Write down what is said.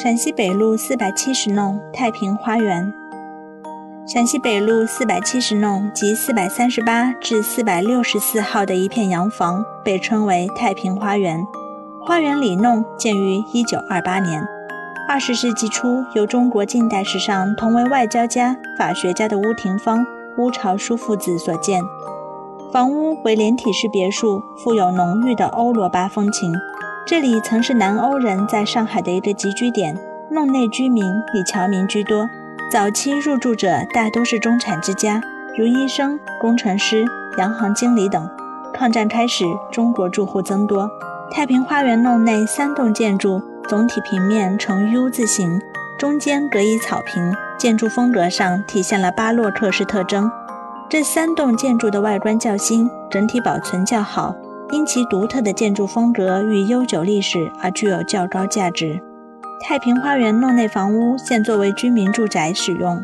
陕西北路四百七十弄太平花园。陕西北路四百七十弄及四百三十八至四百六十四号的一片洋房，被称为太平花园。花园里弄建于一九二八年，二十世纪初由中国近代史上同为外交家、法学家的邬廷芳、邬朝枢父子所建。房屋为连体式别墅，富有浓郁的欧罗巴风情。这里曾是南欧人在上海的一个集居点，弄内居民以侨民居多。早期入住者大都是中产之家，如医生、工程师、洋行经理等。抗战开始，中国住户增多。太平花园弄内三栋建筑总体平面呈 U 字形，中间隔一草坪，建筑风格上体现了巴洛克式特征。这三栋建筑的外观较新，整体保存较好，因其独特的建筑风格与悠久历史而具有较高价值。太平花园弄内房屋现作为居民住宅使用。